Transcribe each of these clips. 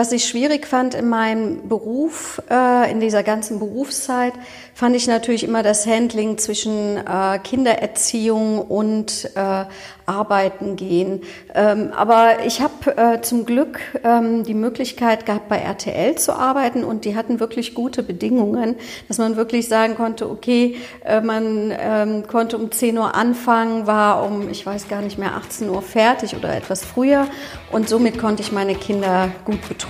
Was ich schwierig fand in meinem Beruf, äh, in dieser ganzen Berufszeit, fand ich natürlich immer das Handling zwischen äh, Kindererziehung und äh, Arbeiten gehen. Ähm, aber ich habe zum Glück ähm, die Möglichkeit gehabt, bei RTL zu arbeiten und die hatten wirklich gute Bedingungen, dass man wirklich sagen konnte, okay, man ähm, konnte um 10 Uhr anfangen, war um, ich weiß gar nicht mehr, 18 Uhr fertig oder etwas früher und somit konnte ich meine Kinder gut betreuen.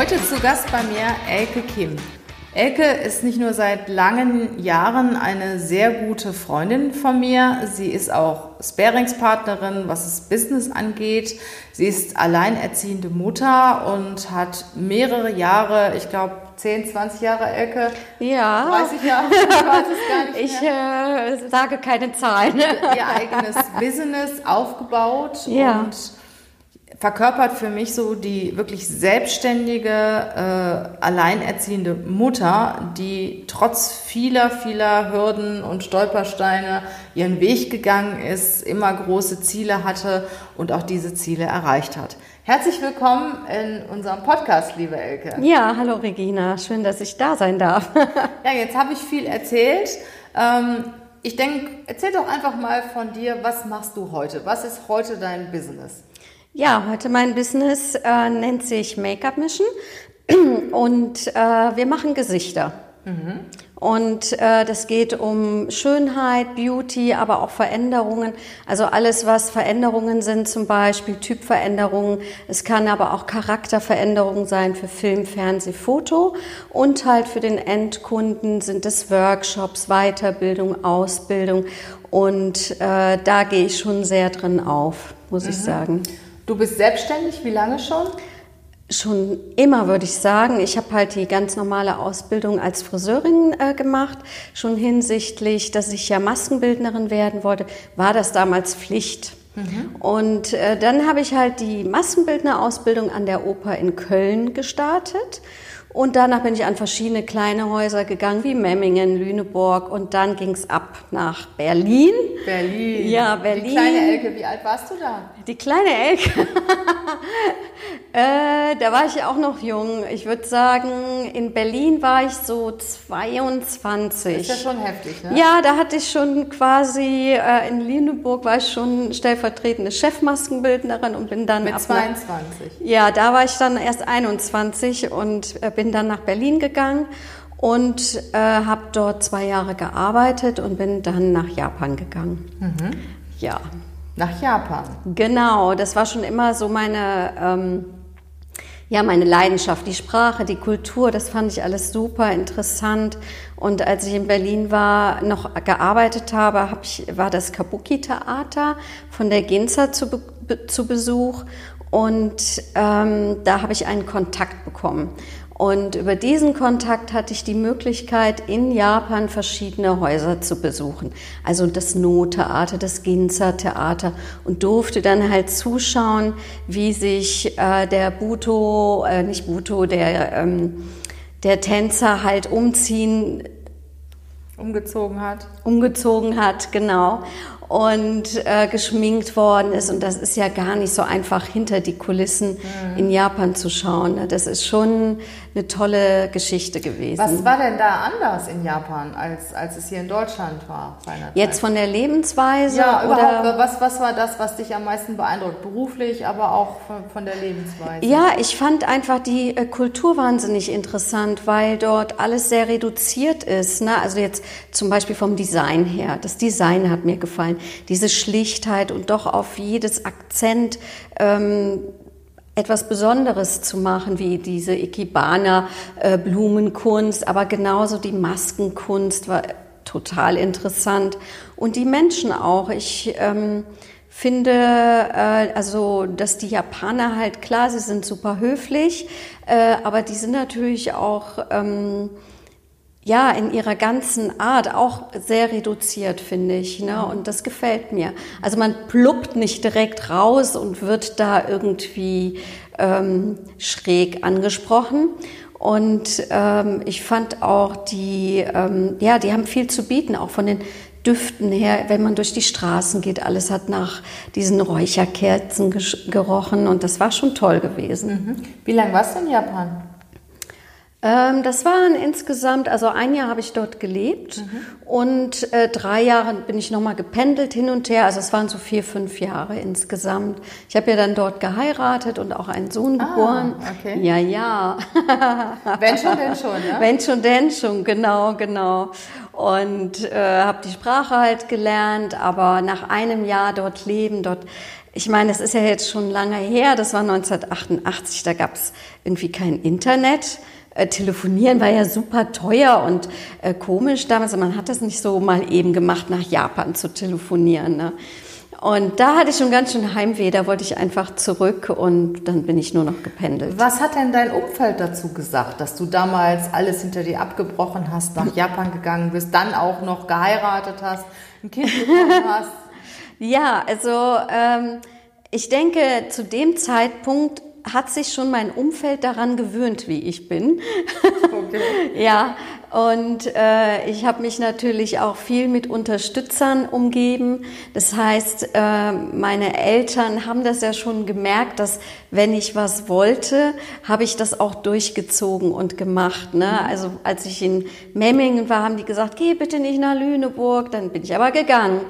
Heute zu Gast bei mir Elke Kim. Elke ist nicht nur seit langen Jahren eine sehr gute Freundin von mir, sie ist auch Sparingspartnerin, was das Business angeht. Sie ist alleinerziehende Mutter und hat mehrere Jahre, ich glaube 10, 20 Jahre Elke. Ja. 30 Jahre, ich weiß es gar nicht. Ich äh, sage keine Zahlen. Ihr eigenes Business aufgebaut ja. und verkörpert für mich so die wirklich selbstständige, äh, alleinerziehende Mutter, die trotz vieler, vieler Hürden und Stolpersteine ihren Weg gegangen ist, immer große Ziele hatte und auch diese Ziele erreicht hat. Herzlich willkommen in unserem Podcast, liebe Elke. Ja, hallo Regina, schön, dass ich da sein darf. ja, jetzt habe ich viel erzählt. Ähm, ich denke, erzähl doch einfach mal von dir, was machst du heute? Was ist heute dein Business? Ja, heute mein Business äh, nennt sich Make-up Mission und äh, wir machen Gesichter. Mhm. Und äh, das geht um Schönheit, Beauty, aber auch Veränderungen. Also alles, was Veränderungen sind, zum Beispiel Typveränderungen. Es kann aber auch Charakterveränderungen sein für Film, Fernseh, Foto. Und halt für den Endkunden sind es Workshops, Weiterbildung, Ausbildung. Und äh, da gehe ich schon sehr drin auf, muss mhm. ich sagen. Du bist selbstständig, wie lange schon? Schon immer, würde ich sagen. Ich habe halt die ganz normale Ausbildung als Friseurin äh, gemacht. Schon hinsichtlich, dass ich ja Maskenbildnerin werden wollte, war das damals Pflicht. Mhm. Und äh, dann habe ich halt die Maskenbildnerausbildung an der Oper in Köln gestartet. Und danach bin ich an verschiedene kleine Häuser gegangen, wie Memmingen, Lüneburg. Und dann ging es ab nach Berlin. Berlin. Ja, Berlin. Die kleine Elke, wie alt warst du da? Die kleine Elke. äh, da war ich ja auch noch jung. Ich würde sagen, in Berlin war ich so 22. Das ist ja schon heftig, ne? Ja, da hatte ich schon quasi, äh, in Lüneburg war ich schon stellvertretende Chefmaskenbildnerin und bin dann... Mit 22? Nach, ja, da war ich dann erst 21 und äh, bin dann nach Berlin gegangen und äh, habe dort zwei Jahre gearbeitet und bin dann nach Japan gegangen. Mhm. Ja. Nach Japan? Genau, das war schon immer so meine, ähm, ja, meine Leidenschaft. Die Sprache, die Kultur, das fand ich alles super interessant. Und als ich in Berlin war, noch gearbeitet habe, hab ich, war das Kabuki-Theater von der Ginza zu, zu Besuch. Und ähm, da habe ich einen Kontakt bekommen. Und über diesen Kontakt hatte ich die Möglichkeit, in Japan verschiedene Häuser zu besuchen. Also das No-Theater, das Ginza-Theater und durfte dann halt zuschauen, wie sich äh, der Buto, äh, nicht Buto, der, ähm, der Tänzer halt umziehen umgezogen hat. Umgezogen hat, genau und äh, geschminkt worden ist. Und das ist ja gar nicht so einfach, hinter die Kulissen mhm. in Japan zu schauen. Ne? Das ist schon eine tolle Geschichte gewesen. Was war denn da anders in Japan, als, als es hier in Deutschland war? Jetzt von der Lebensweise? Ja, oder was, was war das, was dich am meisten beeindruckt? Beruflich, aber auch von, von der Lebensweise? Ja, ich fand einfach die äh, Kultur wahnsinnig interessant, weil dort alles sehr reduziert ist. Ne? Also jetzt zum Beispiel vom Design her. Das Design hat mir gefallen. Diese Schlichtheit und doch auf jedes Akzent ähm, etwas Besonderes zu machen, wie diese Ikebana-Blumenkunst, aber genauso die Maskenkunst war total interessant und die Menschen auch. Ich ähm, finde, äh, also, dass die Japaner halt klar, sie sind super höflich, äh, aber die sind natürlich auch ähm, ja, in ihrer ganzen Art auch sehr reduziert, finde ich. Ne? Und das gefällt mir. Also man pluppt nicht direkt raus und wird da irgendwie ähm, schräg angesprochen. Und ähm, ich fand auch die, ähm, ja, die haben viel zu bieten, auch von den Düften her, wenn man durch die Straßen geht, alles hat nach diesen Räucherkerzen gerochen und das war schon toll gewesen. Mhm. Wie lange warst du in Japan? Ähm, das waren insgesamt, also ein Jahr habe ich dort gelebt mhm. und äh, drei Jahre bin ich nochmal gependelt hin und her. Also es waren so vier, fünf Jahre insgesamt. Ich habe ja dann dort geheiratet und auch einen Sohn ah, geboren. Okay. Ja, ja. Wenn schon, denn schon, ne? Wenn schon, denn schon, genau, genau. Und äh, habe die Sprache halt gelernt, aber nach einem Jahr dort leben, dort ich meine, es ist ja jetzt schon lange her, das war 1988, da gab es irgendwie kein Internet. Äh, telefonieren war ja super teuer und äh, komisch damals. Man hat das nicht so mal eben gemacht, nach Japan zu telefonieren. Ne? Und da hatte ich schon ganz schön Heimweh, da wollte ich einfach zurück und dann bin ich nur noch gependelt. Was hat denn dein Umfeld dazu gesagt, dass du damals alles hinter dir abgebrochen hast, nach Japan gegangen bist, dann auch noch geheiratet hast, ein Kind bekommen hast? ja, also ähm, ich denke, zu dem Zeitpunkt hat sich schon mein Umfeld daran gewöhnt, wie ich bin. Okay. ja, und äh, ich habe mich natürlich auch viel mit Unterstützern umgeben. Das heißt, äh, meine Eltern haben das ja schon gemerkt, dass wenn ich was wollte, habe ich das auch durchgezogen und gemacht. Ne? Mhm. Also als ich in Memmingen war, haben die gesagt, geh bitte nicht nach Lüneburg. Dann bin ich aber gegangen.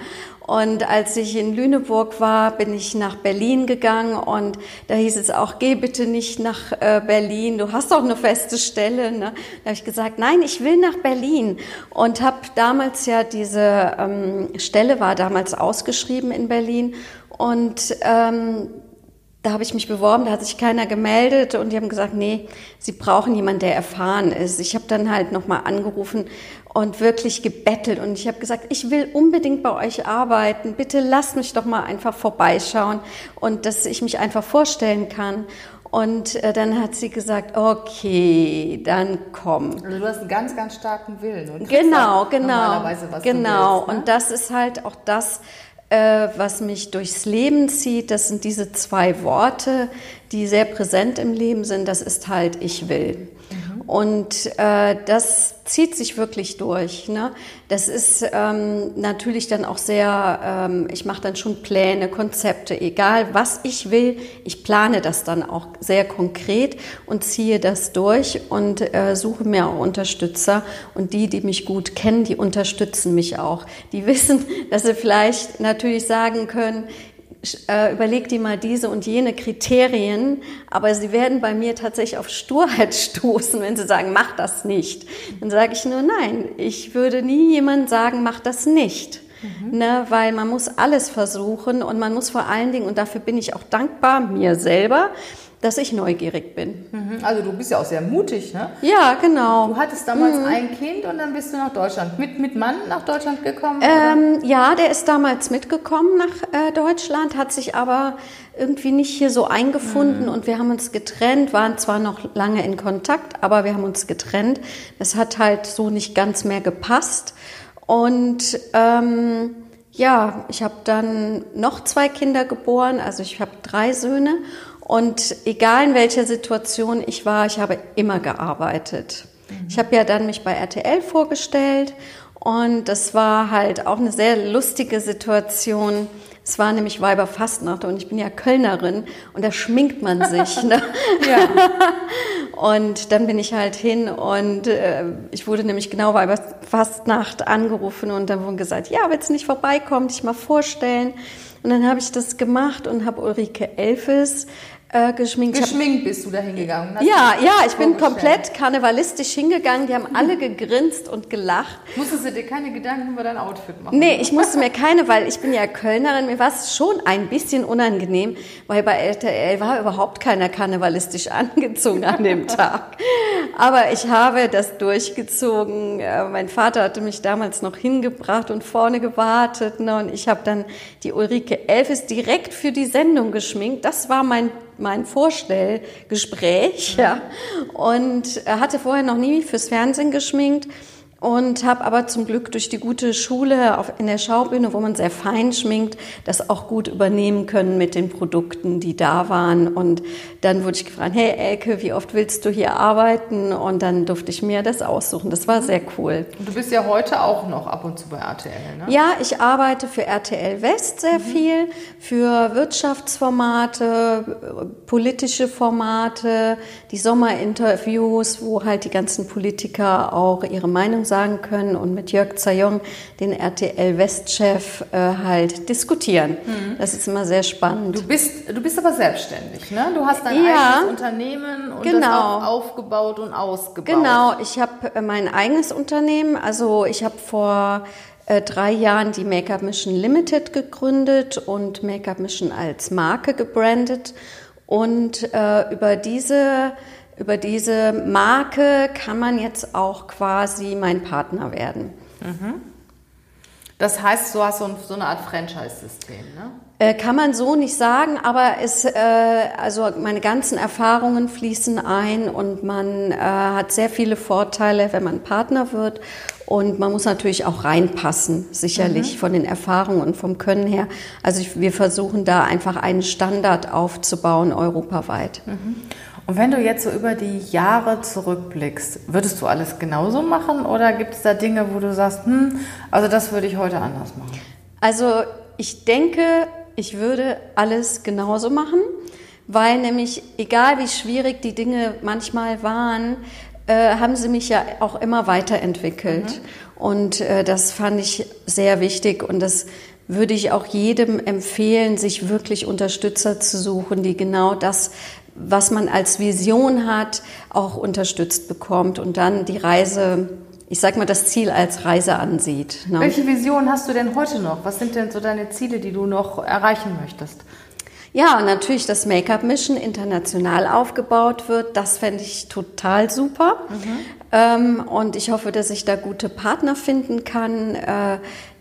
Und als ich in Lüneburg war, bin ich nach Berlin gegangen und da hieß es auch, geh bitte nicht nach äh, Berlin, du hast doch eine feste Stelle. Ne? Da habe ich gesagt, nein, ich will nach Berlin und habe damals ja diese ähm, Stelle war damals ausgeschrieben in Berlin und ähm, da habe ich mich beworben, da hat sich keiner gemeldet und die haben gesagt, nee, sie brauchen jemanden, der erfahren ist. Ich habe dann halt nochmal angerufen und wirklich gebettelt und ich habe gesagt, ich will unbedingt bei euch arbeiten. Bitte lasst mich doch mal einfach vorbeischauen und dass ich mich einfach vorstellen kann. Und äh, dann hat sie gesagt, okay, dann komm. Also du hast einen ganz, ganz starken Willen. Und genau, genau, normalerweise, was genau. Willst, ne? Und das ist halt auch das, äh, was mich durchs Leben zieht, das sind diese zwei Worte, die sehr präsent im Leben sind. Das ist halt, ich will. Und äh, das zieht sich wirklich durch. Ne? Das ist ähm, natürlich dann auch sehr, ähm, ich mache dann schon Pläne, Konzepte, egal was ich will, ich plane das dann auch sehr konkret und ziehe das durch und äh, suche mir auch Unterstützer. Und die, die mich gut kennen, die unterstützen mich auch. Die wissen, dass sie vielleicht natürlich sagen können, äh, überleg dir mal diese und jene Kriterien, aber sie werden bei mir tatsächlich auf Sturheit stoßen, wenn sie sagen, mach das nicht. Dann sage ich nur, nein, ich würde nie jemand sagen, mach das nicht. Mhm. Ne, weil man muss alles versuchen und man muss vor allen Dingen, und dafür bin ich auch dankbar mir selber, dass ich neugierig bin. Mhm. Also du bist ja auch sehr mutig, ne? Ja, genau. Du hattest damals mhm. ein Kind und dann bist du nach Deutschland. Mit, mit Mann nach Deutschland gekommen? Ähm, ja, der ist damals mitgekommen nach äh, Deutschland, hat sich aber irgendwie nicht hier so eingefunden mhm. und wir haben uns getrennt, waren zwar noch lange in Kontakt, aber wir haben uns getrennt. Das hat halt so nicht ganz mehr gepasst. Und ähm, ja, ich habe dann noch zwei Kinder geboren, also ich habe drei Söhne und egal in welcher Situation ich war, ich habe immer gearbeitet. Mhm. Ich habe ja dann mich bei RTL vorgestellt und das war halt auch eine sehr lustige Situation. Es war nämlich Weiberfastnacht und ich bin ja Kölnerin und da schminkt man sich. Ne? Und dann bin ich halt hin und äh, ich wurde nämlich genau Weiberfastnacht angerufen und dann wurde gesagt, ja, willst du nicht vorbeikommen, dich mal vorstellen? Und dann habe ich das gemacht und habe Ulrike Elfes äh, geschminkt. Geschminkt bist du da hingegangen? Ja, ja, ich bin komplett karnevalistisch hingegangen. Die haben alle gegrinst und gelacht. Musstest du dir keine Gedanken über dein Outfit machen? Nee, ich musste mir keine, weil ich bin ja Kölnerin. Mir war es schon ein bisschen unangenehm, weil bei RTL war überhaupt keiner karnevalistisch angezogen an dem Tag. Aber ich habe das durchgezogen. Äh, mein Vater hatte mich damals noch hingebracht und vorne gewartet. Ne? Und ich habe dann die Ulrike Elfes direkt für die Sendung geschminkt. Das war mein mein Vorstellgespräch ja. und hatte vorher noch nie fürs Fernsehen geschminkt und habe aber zum Glück durch die gute Schule auf, in der Schaubühne, wo man sehr fein schminkt, das auch gut übernehmen können mit den Produkten, die da waren. Und dann wurde ich gefragt, hey Elke, wie oft willst du hier arbeiten? Und dann durfte ich mir das aussuchen. Das war sehr cool. Und du bist ja heute auch noch ab und zu bei RTL, ne? Ja, ich arbeite für RTL West sehr mhm. viel, für Wirtschaftsformate, politische Formate, die Sommerinterviews, wo halt die ganzen Politiker auch ihre Meinung sagen können und mit Jörg Zayong, den RTL West-Chef, äh, halt diskutieren. Mhm. Das ist immer sehr spannend. Du bist, du bist aber selbstständig, ne? Du hast dein ja, eigenes Unternehmen und genau. das auch aufgebaut und ausgebaut. Genau, ich habe äh, mein eigenes Unternehmen. Also ich habe vor äh, drei Jahren die Make-up Mission Limited gegründet und Make-up Mission als Marke gebrandet. Und äh, über diese über diese Marke kann man jetzt auch quasi mein Partner werden. Mhm. Das heißt, du hast so, eine Art Franchise-System, ne? Äh, kann man so nicht sagen, aber es, äh, also meine ganzen Erfahrungen fließen ein und man äh, hat sehr viele Vorteile, wenn man Partner wird. Und man muss natürlich auch reinpassen, sicherlich mhm. von den Erfahrungen und vom Können her. Also ich, wir versuchen da einfach einen Standard aufzubauen europaweit. Mhm. Und wenn du jetzt so über die Jahre zurückblickst, würdest du alles genauso machen oder gibt es da Dinge, wo du sagst, hm, also das würde ich heute anders machen? Also ich denke, ich würde alles genauso machen, weil nämlich egal wie schwierig die Dinge manchmal waren, äh, haben sie mich ja auch immer weiterentwickelt. Mhm. Und äh, das fand ich sehr wichtig und das würde ich auch jedem empfehlen, sich wirklich Unterstützer zu suchen, die genau das was man als Vision hat, auch unterstützt bekommt und dann die Reise, ich sag mal, das Ziel als Reise ansieht. Ne? Welche Vision hast du denn heute noch? Was sind denn so deine Ziele, die du noch erreichen möchtest? Ja, natürlich, dass Make-up Mission international aufgebaut wird. Das fände ich total super. Mhm. Ähm, und ich hoffe, dass ich da gute Partner finden kann, äh,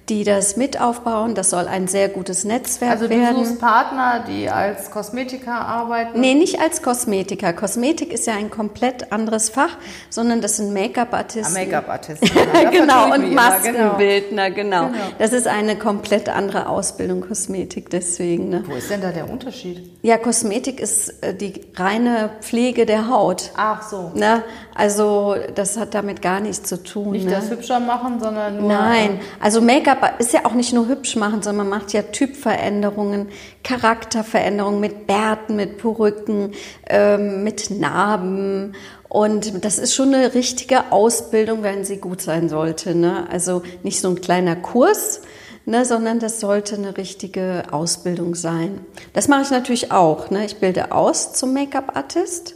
die das mit aufbauen. Das soll ein sehr gutes Netzwerk also werden. Also du suchst Partner, die als Kosmetiker arbeiten? Nee, nicht als Kosmetiker. Kosmetik ist ja ein komplett anderes Fach, sondern das sind Make-up-Artisten. Ah, Make-up-Artisten. genau, und Maskenbildner, genau. genau. Das ist eine komplett andere Ausbildung, Kosmetik, deswegen. Ne? Wo ist denn da der Unterschied? Ja, Kosmetik ist äh, die reine Pflege der Haut. Ach so. Ne? Also das hat damit gar nichts zu tun. Nicht ne? das hübscher machen, sondern nur... Nein, also Make-up ist ja auch nicht nur hübsch machen, sondern man macht ja Typveränderungen, Charakterveränderungen mit Bärten, mit Perücken, ähm, mit Narben. Und das ist schon eine richtige Ausbildung, wenn sie gut sein sollte. Ne? Also nicht so ein kleiner Kurs, ne, sondern das sollte eine richtige Ausbildung sein. Das mache ich natürlich auch. Ne? Ich bilde aus zum Make-up-Artist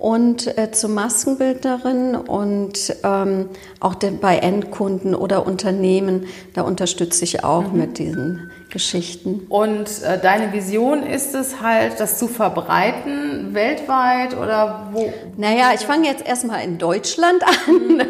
und äh, zur Maskenbildnerin und ähm, auch den, bei Endkunden oder Unternehmen, da unterstütze ich auch mhm. mit diesen Geschichten. Und äh, deine Vision ist es halt, das zu verbreiten weltweit oder wo? Naja, ich fange jetzt erstmal in Deutschland an. Mhm.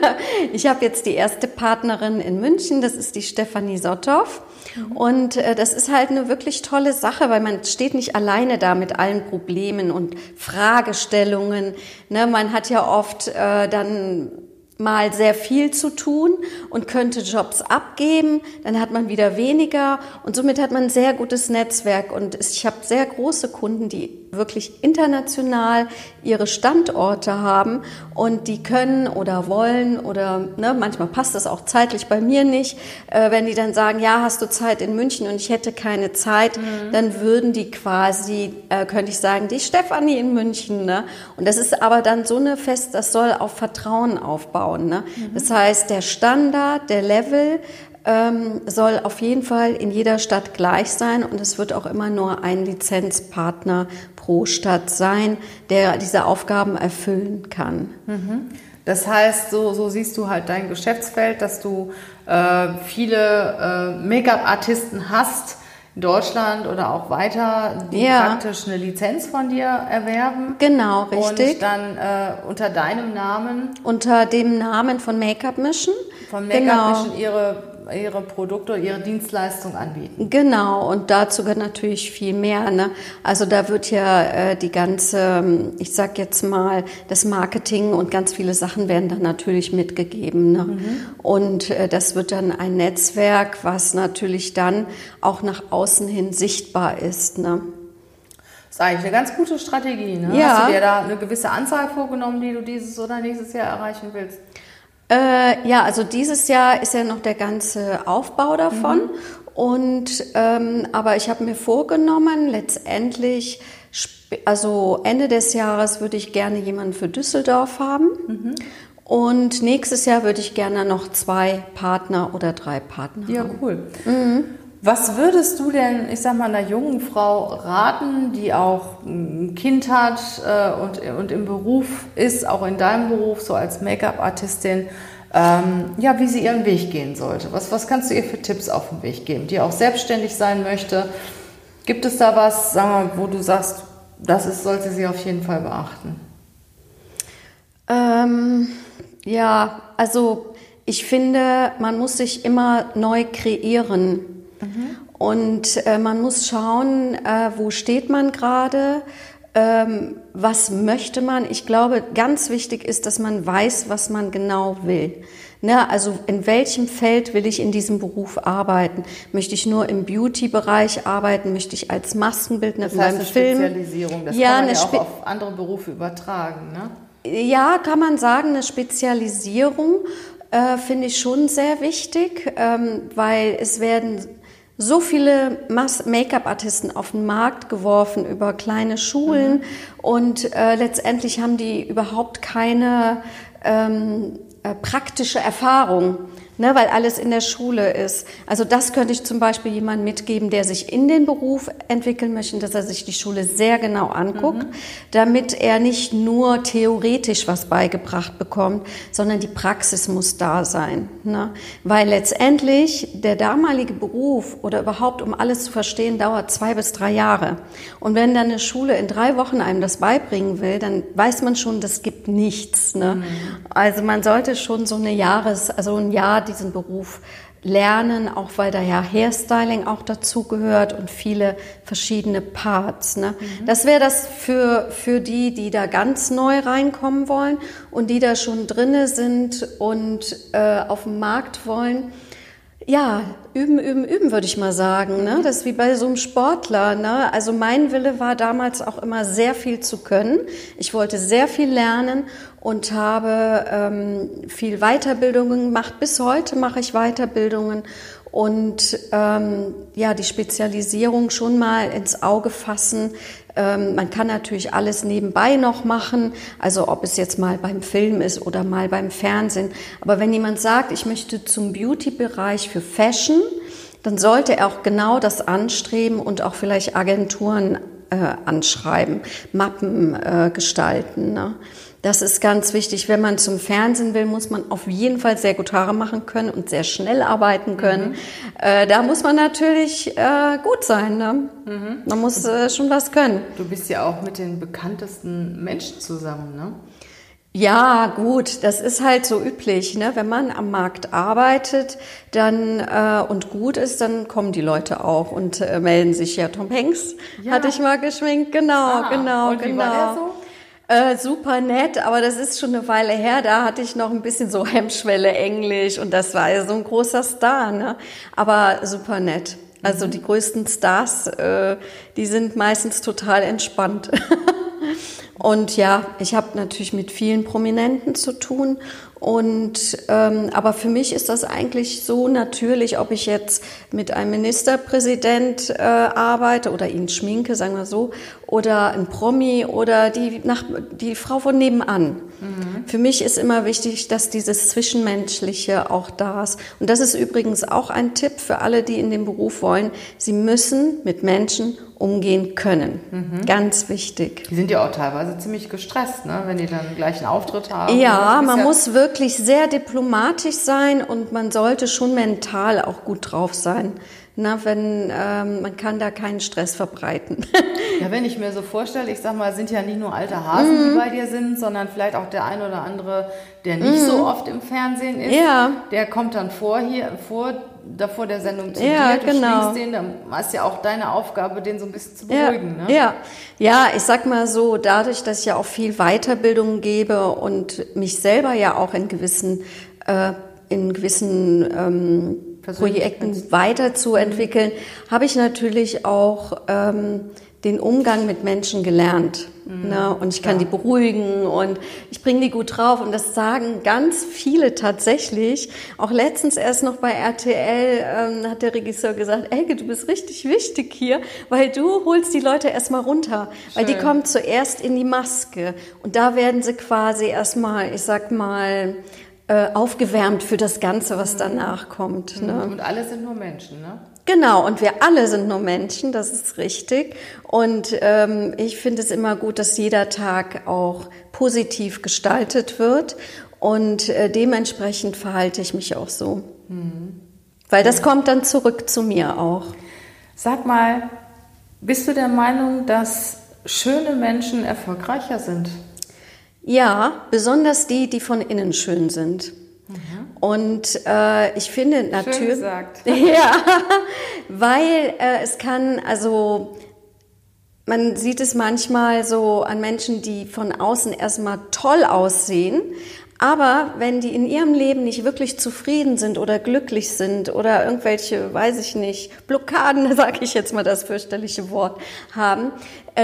Ich habe jetzt die erste Partnerin in München, das ist die Stefanie Sotthoff. Mhm. Und äh, das ist halt eine wirklich tolle Sache, weil man steht nicht alleine da mit allen Problemen und Fragestellungen. Ne, man hat ja oft äh, dann mal sehr viel zu tun und könnte Jobs abgeben, dann hat man wieder weniger und somit hat man ein sehr gutes Netzwerk und ich habe sehr große Kunden, die wirklich international ihre Standorte haben und die können oder wollen oder ne, manchmal passt das auch zeitlich bei mir nicht, äh, wenn die dann sagen, ja, hast du Zeit in München und ich hätte keine Zeit, mhm. dann würden die quasi, äh, könnte ich sagen, die Stefanie in München. Ne? Und das ist aber dann so eine Fest, das soll auf Vertrauen aufbauen. Ne? Mhm. Das heißt, der Standard, der Level, ähm, soll auf jeden Fall in jeder Stadt gleich sein und es wird auch immer nur ein Lizenzpartner pro Stadt sein, der diese Aufgaben erfüllen kann. Mhm. Das heißt, so, so siehst du halt dein Geschäftsfeld, dass du äh, viele äh, Make-up-Artisten hast in Deutschland oder auch weiter, die ja. praktisch eine Lizenz von dir erwerben. Genau, richtig. Und dann äh, unter deinem Namen. Unter dem Namen von Make-up Mission. Von Make-up genau. Mission ihre ihre Produkte, ihre Dienstleistung anbieten. Genau, und dazu gehört natürlich viel mehr. Ne? Also da wird ja äh, die ganze, ich sag jetzt mal, das Marketing und ganz viele Sachen werden dann natürlich mitgegeben. Ne? Mhm. Und äh, das wird dann ein Netzwerk, was natürlich dann auch nach außen hin sichtbar ist. Ne? Das ist eigentlich eine ganz gute Strategie. Ne? Ja. Hast du dir da eine gewisse Anzahl vorgenommen, die du dieses oder nächstes Jahr erreichen willst? Äh, ja, also dieses Jahr ist ja noch der ganze Aufbau davon. Mhm. Und ähm, aber ich habe mir vorgenommen, letztendlich, also Ende des Jahres würde ich gerne jemanden für Düsseldorf haben. Mhm. Und nächstes Jahr würde ich gerne noch zwei Partner oder drei Partner ja, haben. Ja, cool. Mhm. Was würdest du denn, ich sag mal, einer jungen Frau raten, die auch ein Kind hat äh, und, und im Beruf ist, auch in deinem Beruf, so als Make-up-Artistin, ähm, ja, wie sie ihren Weg gehen sollte? Was, was kannst du ihr für Tipps auf den Weg geben, die auch selbstständig sein möchte? Gibt es da was, sagen wir, wo du sagst, das ist, sollte sie auf jeden Fall beachten? Ähm, ja, also ich finde, man muss sich immer neu kreieren. Mhm. Und äh, man muss schauen, äh, wo steht man gerade, ähm, was möchte man. Ich glaube, ganz wichtig ist, dass man weiß, was man genau will. Ne, also in welchem Feld will ich in diesem Beruf arbeiten? Möchte ich nur im Beauty-Bereich arbeiten? Möchte ich als Maskenbildnerin das heißt beim Film? Spezialisierung. Das ja, kann man ja auch auf andere Berufe übertragen. Ne? Ja, kann man sagen, eine Spezialisierung äh, finde ich schon sehr wichtig, ähm, weil es werden so viele Make-up-Artisten auf den Markt geworfen über kleine Schulen mhm. und äh, letztendlich haben die überhaupt keine ähm, äh, praktische Erfahrung ne, weil alles in der Schule ist. Also das könnte ich zum Beispiel jemandem mitgeben, der sich in den Beruf entwickeln möchte, dass er sich die Schule sehr genau anguckt, mhm. damit er nicht nur theoretisch was beigebracht bekommt, sondern die Praxis muss da sein. Ne? Weil letztendlich der damalige Beruf oder überhaupt, um alles zu verstehen, dauert zwei bis drei Jahre. Und wenn dann eine Schule in drei Wochen einem das beibringen will, dann weiß man schon, das gibt nichts. Ne? Mhm. Also man sollte schon so eine Jahres, also ein Jahr diesen Beruf lernen, auch weil da ja Hairstyling auch dazu gehört und viele verschiedene Parts. Ne? Mhm. Das wäre das für, für die, die da ganz neu reinkommen wollen und die da schon drinne sind und äh, auf dem Markt wollen. Ja, üben, üben, üben, würde ich mal sagen. Ne? Das ist wie bei so einem Sportler. Ne? Also mein Wille war damals auch immer sehr viel zu können. Ich wollte sehr viel lernen und habe ähm, viel Weiterbildungen gemacht. Bis heute mache ich Weiterbildungen und ähm, ja, die Spezialisierung schon mal ins Auge fassen. Ähm, man kann natürlich alles nebenbei noch machen, also ob es jetzt mal beim Film ist oder mal beim Fernsehen. Aber wenn jemand sagt, ich möchte zum Beauty-Bereich für Fashion, dann sollte er auch genau das anstreben und auch vielleicht Agenturen äh, anschreiben, Mappen äh, gestalten. Ne? Das ist ganz wichtig. Wenn man zum Fernsehen will, muss man auf jeden Fall sehr gut Haare machen können und sehr schnell arbeiten können. Mhm. Äh, da muss man natürlich äh, gut sein. Ne? Mhm. Man muss äh, schon was können. Du bist ja auch mit den bekanntesten Menschen zusammen, ne? Ja, gut, das ist halt so üblich. Ne? Wenn man am Markt arbeitet dann äh, und gut ist, dann kommen die Leute auch und äh, melden sich. Ja, Tom Hanks ja. hatte ich mal geschminkt. Genau, ah, genau, und genau. Wie war der so? Äh, super nett, aber das ist schon eine Weile her. Da hatte ich noch ein bisschen so Hemmschwelle Englisch und das war ja so ein großer Star, ne? Aber super nett. Also mhm. die größten Stars, äh, die sind meistens total entspannt. und ja, ich habe natürlich mit vielen Prominenten zu tun und ähm, aber für mich ist das eigentlich so natürlich, ob ich jetzt mit einem Ministerpräsident äh, arbeite oder ihn schminke, sagen wir so, oder ein Promi oder die nach die Frau von nebenan. Mhm. Für mich ist immer wichtig, dass dieses Zwischenmenschliche auch da ist. Und das ist übrigens auch ein Tipp für alle, die in den Beruf wollen. Sie müssen mit Menschen umgehen können. Mhm. Ganz wichtig. Die sind ja auch teilweise ziemlich gestresst, ne? wenn die dann gleich einen Auftritt haben. Ja, man ja muss wirklich sehr diplomatisch sein und man sollte schon mental auch gut drauf sein. Na, wenn ähm, man kann da keinen Stress verbreiten. ja, wenn ich mir so vorstelle, ich sag mal, sind ja nicht nur alte Hasen, mm. die mhm. bei dir sind, sondern vielleicht auch der ein oder andere, der nicht mm. so oft im Fernsehen ist. Ja. Der kommt dann vor hier, vor davor der Sendung zu ja, dir, du genau. den, dann ist ja auch deine Aufgabe, den so ein bisschen zu beruhigen. Ja, ne? ja. ja, ich sag mal so, dadurch, dass ich ja auch viel Weiterbildung gebe und mich selber ja auch in gewissen, äh, in gewissen ähm, Projekten weiterzuentwickeln, habe ich natürlich auch ähm, den Umgang mit Menschen gelernt. Mhm. Ne? Und ich kann ja. die beruhigen und ich bringe die gut drauf. Und das sagen ganz viele tatsächlich. Auch letztens erst noch bei RTL ähm, hat der Regisseur gesagt, Elke, du bist richtig wichtig hier, weil du holst die Leute erstmal runter. Schön. Weil die kommen zuerst in die Maske. Und da werden sie quasi erstmal, ich sag mal, äh, aufgewärmt für das Ganze, was danach kommt. Ne? Und alle sind nur Menschen, ne? Genau, und wir alle sind nur Menschen, das ist richtig. Und ähm, ich finde es immer gut, dass jeder Tag auch positiv gestaltet wird. Und äh, dementsprechend verhalte ich mich auch so. Mhm. Weil das kommt dann zurück zu mir auch. Sag mal, bist du der Meinung, dass schöne Menschen erfolgreicher sind? Ja, besonders die, die von innen schön sind. Mhm. Und äh, ich finde natürlich. Ja, weil äh, es kann, also man sieht es manchmal so an Menschen, die von außen erstmal toll aussehen, aber wenn die in ihrem Leben nicht wirklich zufrieden sind oder glücklich sind oder irgendwelche, weiß ich nicht, Blockaden, sage ich jetzt mal das fürchterliche Wort, haben,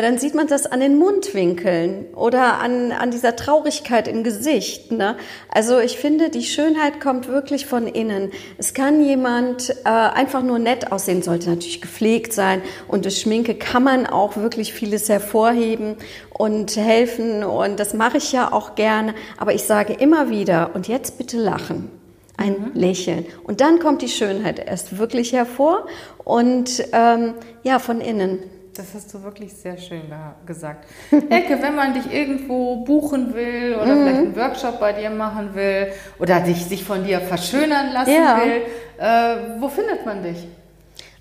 dann sieht man das an den Mundwinkeln oder an, an dieser Traurigkeit im Gesicht. Ne? Also ich finde, die Schönheit kommt wirklich von innen. Es kann jemand äh, einfach nur nett aussehen, sollte natürlich gepflegt sein und durch Schminke kann man auch wirklich vieles hervorheben und helfen und das mache ich ja auch gerne. Aber ich sage immer wieder, und jetzt bitte lachen ein mhm. Lächeln. Und dann kommt die Schönheit erst wirklich hervor und ähm, ja, von innen. Das hast du wirklich sehr schön gesagt. Ecke, wenn man dich irgendwo buchen will oder mhm. vielleicht einen Workshop bei dir machen will oder dich, sich von dir verschönern lassen ja. will, äh, wo findet man dich?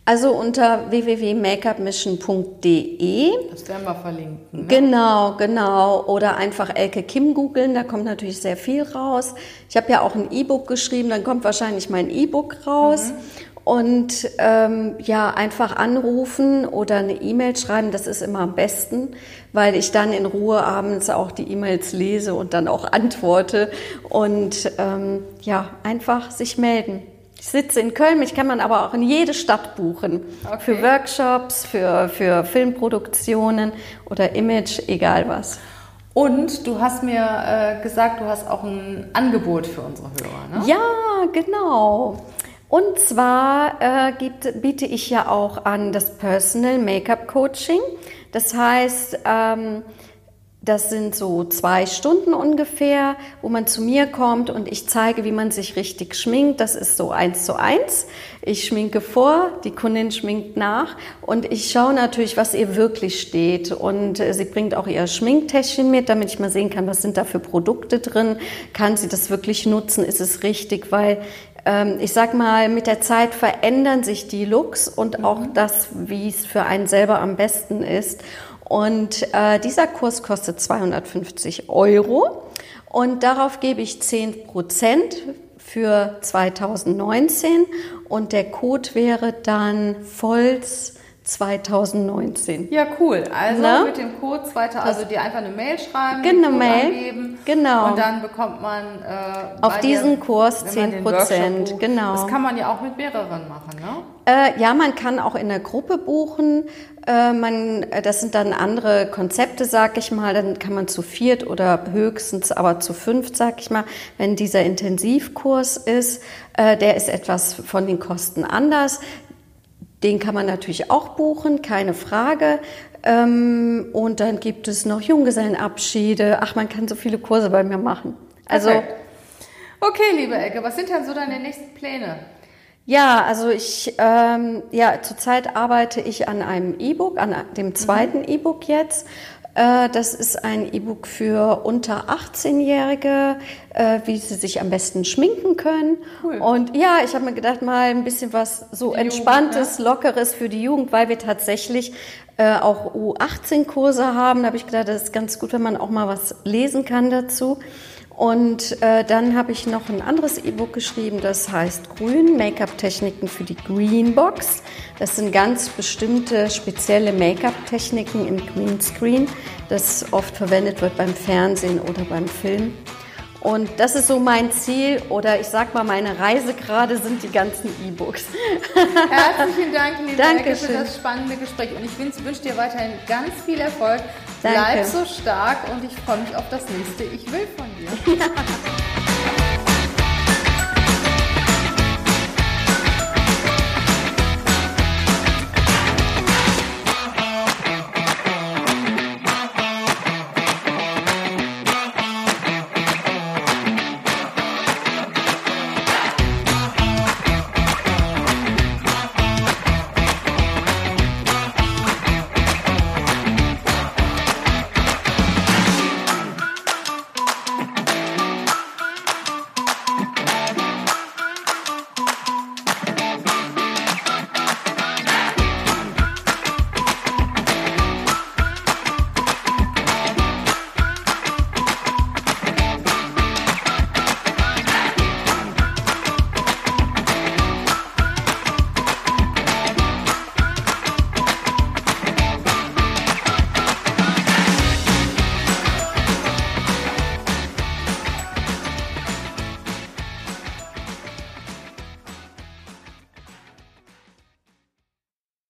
Also unter www.makeupmission.de. Das werden wir verlinken. Ne? Genau, genau. Oder einfach Elke Kim googeln, da kommt natürlich sehr viel raus. Ich habe ja auch ein E-Book geschrieben, dann kommt wahrscheinlich mein E-Book raus. Mhm. Und ähm, ja, einfach anrufen oder eine E-Mail schreiben, das ist immer am besten, weil ich dann in Ruhe abends auch die E-Mails lese und dann auch antworte. Und ähm, ja, einfach sich melden. Ich sitze in Köln, mich kann man aber auch in jede Stadt buchen. Okay. Für Workshops, für, für Filmproduktionen oder Image, egal was. Und du hast mir äh, gesagt, du hast auch ein Angebot für unsere Hörer, ne? Ja, genau. Und zwar äh, gibt, biete ich ja auch an das Personal Make-up Coaching. Das heißt, ähm, das sind so zwei Stunden ungefähr, wo man zu mir kommt und ich zeige, wie man sich richtig schminkt. Das ist so eins zu eins. Ich schminke vor, die Kundin schminkt nach und ich schaue natürlich, was ihr wirklich steht. Und äh, sie bringt auch ihr Schminktäschchen mit, damit ich mal sehen kann, was sind da für Produkte drin. Kann sie das wirklich nutzen? Ist es richtig? Weil ähm, ich sag mal, mit der Zeit verändern sich die Looks und auch mhm. das, wie es für einen selber am besten ist. Und äh, dieser Kurs kostet 250 Euro und darauf gebe ich 10 Prozent für 2019 und der Code wäre dann Volz 2019. Ja, cool. Also Na? mit dem Code 2000, also dir einfach eine Mail schreiben, genau, Mail, angeben, genau. Und dann bekommt man äh, auf diesen dir, Kurs 10 Prozent. Genau. Das kann man ja auch mit mehreren machen, ne? Äh, ja, man kann auch in der Gruppe buchen. Äh, man, äh, das sind dann andere Konzepte, sag ich mal. Dann kann man zu viert oder höchstens aber zu fünft, sag ich mal, wenn dieser Intensivkurs ist. Äh, der ist etwas von den Kosten anders. Den kann man natürlich auch buchen, keine Frage. Ähm, und dann gibt es noch Junggesellenabschiede. Ach, man kann so viele Kurse bei mir machen. Also, Perfekt. okay, liebe Ecke, was sind denn so deine nächsten Pläne? Ja, also ich, ähm, ja, zurzeit arbeite ich an einem E-Book, an dem zweiten mhm. E-Book jetzt. Äh, das ist ein E-Book für unter 18-Jährige, äh, wie sie sich am besten schminken können. Cool. Und ja, ich habe mir gedacht, mal ein bisschen was so entspanntes, Jugend, ja? lockeres für die Jugend, weil wir tatsächlich äh, auch U18-Kurse haben. Da habe ich gedacht, das ist ganz gut, wenn man auch mal was lesen kann dazu. Und äh, dann habe ich noch ein anderes E-Book geschrieben, das heißt Grün, Make-up-Techniken für die Greenbox. Das sind ganz bestimmte spezielle Make-up-Techniken im Greenscreen, das oft verwendet wird beim Fernsehen oder beim Film. Und das ist so mein Ziel oder ich sag mal, meine Reise gerade sind die ganzen E-Books. Herzlichen Dank, liebe Ecke, für das spannende Gespräch. Und ich wünsche dir weiterhin ganz viel Erfolg. Danke. Bleib so stark und ich freue mich auf das nächste Ich will von dir. Ja.